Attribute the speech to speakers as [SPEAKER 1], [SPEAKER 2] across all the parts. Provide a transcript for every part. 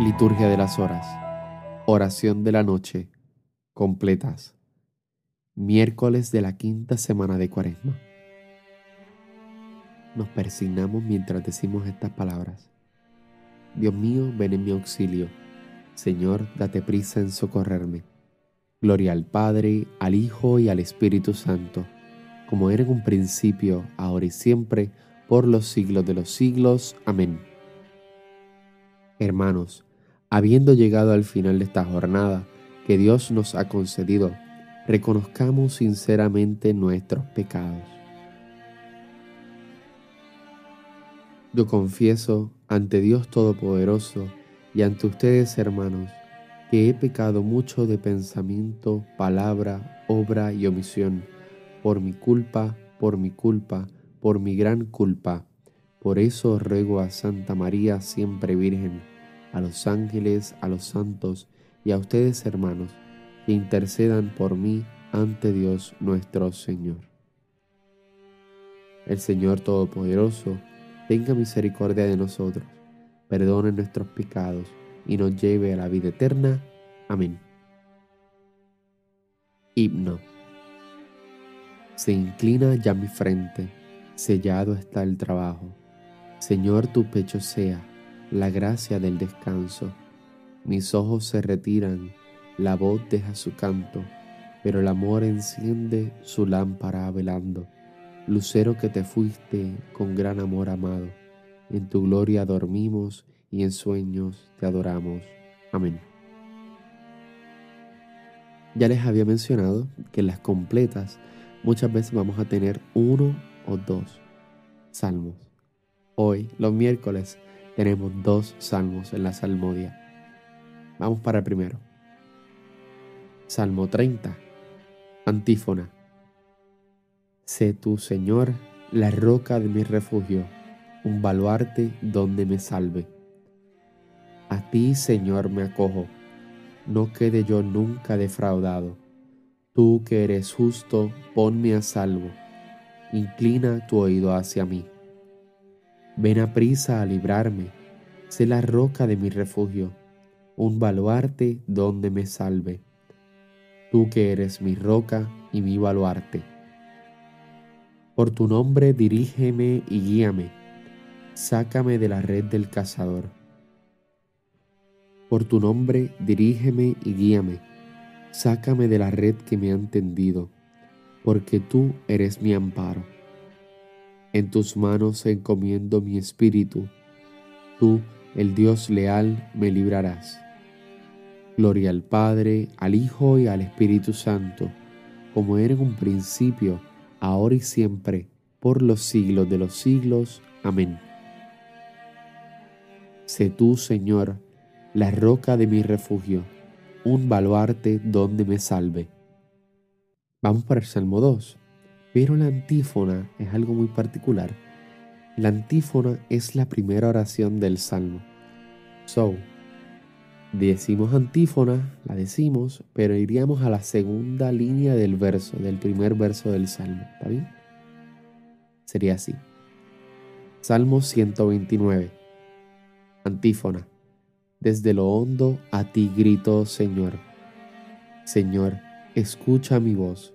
[SPEAKER 1] Liturgia de las Horas. Oración de la Noche. Completas. Miércoles de la quinta semana de Cuaresma. Nos persignamos mientras decimos estas palabras. Dios mío, ven en mi auxilio. Señor, date prisa en socorrerme. Gloria al Padre, al Hijo y al Espíritu Santo, como era en un principio, ahora y siempre, por los siglos de los siglos. Amén. Hermanos, habiendo llegado al final de esta jornada que Dios nos ha concedido, reconozcamos sinceramente nuestros pecados. Yo confieso ante Dios Todopoderoso y ante ustedes, hermanos, que he pecado mucho de pensamiento, palabra, obra y omisión, por mi culpa, por mi culpa, por mi gran culpa. Por eso ruego a Santa María, siempre Virgen, a los ángeles, a los santos y a ustedes hermanos, que intercedan por mí ante Dios nuestro Señor. El Señor Todopoderoso tenga misericordia de nosotros, perdone nuestros pecados y nos lleve a la vida eterna. Amén. Himno. Se inclina ya mi frente, sellado está el trabajo. Señor, tu pecho sea la gracia del descanso. Mis ojos se retiran, la voz deja su canto, pero el amor enciende su lámpara velando. Lucero que te fuiste con gran amor amado, en tu gloria dormimos y en sueños te adoramos. Amén. Ya les había mencionado que en las completas muchas veces vamos a tener uno o dos salmos. Hoy, los miércoles, tenemos dos salmos en la salmodia. Vamos para el primero. Salmo 30. Antífona. Sé tú, Señor, la roca de mi refugio, un baluarte donde me salve. A ti, Señor, me acojo, no quede yo nunca defraudado. Tú que eres justo, ponme a salvo, inclina tu oído hacia mí. Ven a prisa a librarme, sé la roca de mi refugio, un baluarte donde me salve. Tú que eres mi roca y mi baluarte. Por tu nombre dirígeme y guíame, sácame de la red del cazador. Por tu nombre dirígeme y guíame, sácame de la red que me han tendido, porque tú eres mi amparo. En tus manos encomiendo mi espíritu. Tú, el Dios leal, me librarás. Gloria al Padre, al Hijo y al Espíritu Santo, como era en un principio, ahora y siempre, por los siglos de los siglos. Amén. Sé tú, Señor, la roca de mi refugio, un baluarte donde me salve. Vamos para el Salmo 2. Pero la antífona es algo muy particular. La antífona es la primera oración del salmo. So, decimos antífona, la decimos, pero iríamos a la segunda línea del verso, del primer verso del salmo. ¿Está bien? Sería así. Salmo 129. Antífona. Desde lo hondo a ti grito, Señor. Señor, escucha mi voz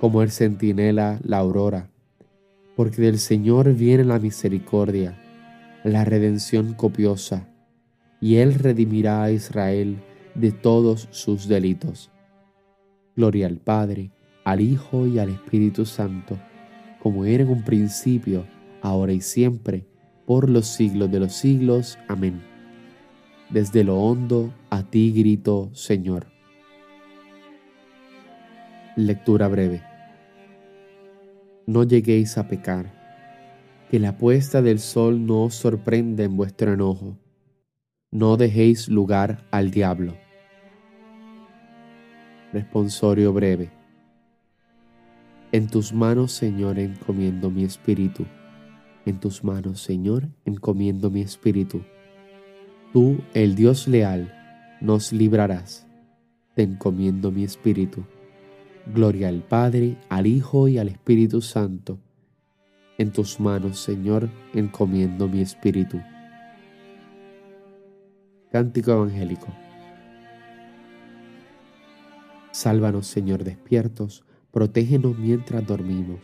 [SPEAKER 1] como el centinela la aurora, porque del Señor viene la misericordia, la redención copiosa, y Él redimirá a Israel de todos sus delitos. Gloria al Padre, al Hijo y al Espíritu Santo, como era en un principio, ahora y siempre, por los siglos de los siglos. Amén. Desde lo hondo a ti grito, Señor. Lectura breve. No lleguéis a pecar, que la puesta del sol no os sorprenda en vuestro enojo. No dejéis lugar al diablo. Responsorio breve. En tus manos, Señor, encomiendo mi espíritu. En tus manos, Señor, encomiendo mi espíritu. Tú, el Dios leal, nos librarás. Te encomiendo mi espíritu. Gloria al Padre, al Hijo y al Espíritu Santo. En tus manos, Señor, encomiendo mi espíritu. Cántico Evangélico. Sálvanos, Señor, despiertos, protégenos mientras dormimos,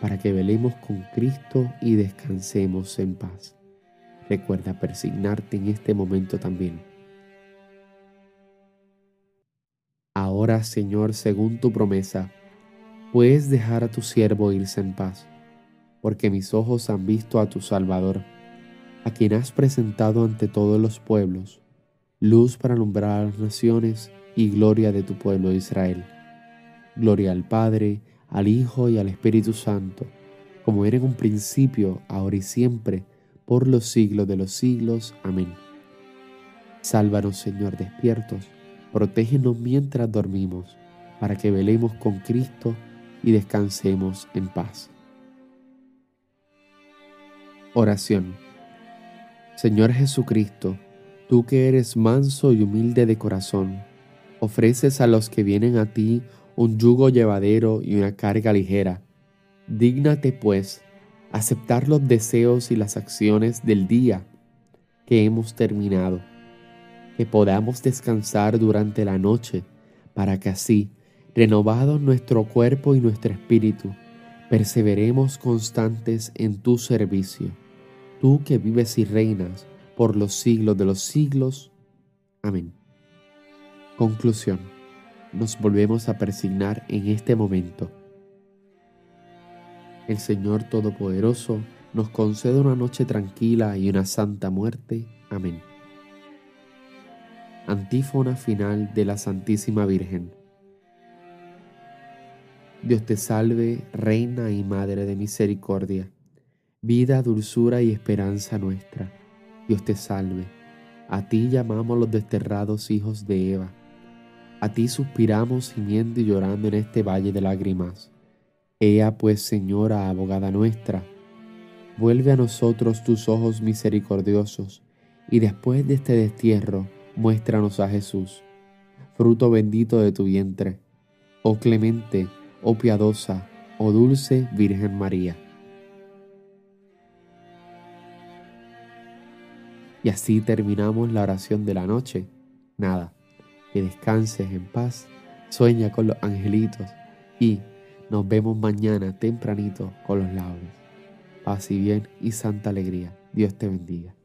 [SPEAKER 1] para que velemos con Cristo y descansemos en paz. Recuerda persignarte en este momento también. Ahora, Señor, según tu promesa, puedes dejar a tu siervo irse en paz, porque mis ojos han visto a tu Salvador, a quien has presentado ante todos los pueblos, luz para alumbrar a las naciones y gloria de tu pueblo Israel. Gloria al Padre, al Hijo y al Espíritu Santo, como era en un principio, ahora y siempre, por los siglos de los siglos. Amén. Sálvanos, Señor, despiertos, protégenos mientras dormimos, para que velemos con Cristo y descansemos en paz. Oración. Señor Jesucristo, tú que eres manso y humilde de corazón, ofreces a los que vienen a ti un yugo llevadero y una carga ligera. Dígnate, pues, aceptar los deseos y las acciones del día que hemos terminado, que podamos descansar durante la noche, para que así, renovado nuestro cuerpo y nuestro espíritu, perseveremos constantes en tu servicio, tú que vives y reinas por los siglos de los siglos. Amén. Conclusión. Nos volvemos a persignar en este momento. El Señor Todopoderoso nos concede una noche tranquila y una santa muerte. Amén. Antífona final de la Santísima Virgen. Dios te salve, Reina y Madre de Misericordia, vida, dulzura y esperanza nuestra. Dios te salve. A ti llamamos los desterrados hijos de Eva a ti suspiramos gimiendo y llorando en este valle de lágrimas. Ea pues, Señora, abogada nuestra, vuelve a nosotros tus ojos misericordiosos, y después de este destierro, muéstranos a Jesús, fruto bendito de tu vientre, oh clemente, oh piadosa, oh dulce Virgen María. Y así terminamos la oración de la noche. Nada que descanses en paz, sueña con los angelitos y nos vemos mañana tempranito con los lauros. Paz y bien y santa alegría. Dios te bendiga.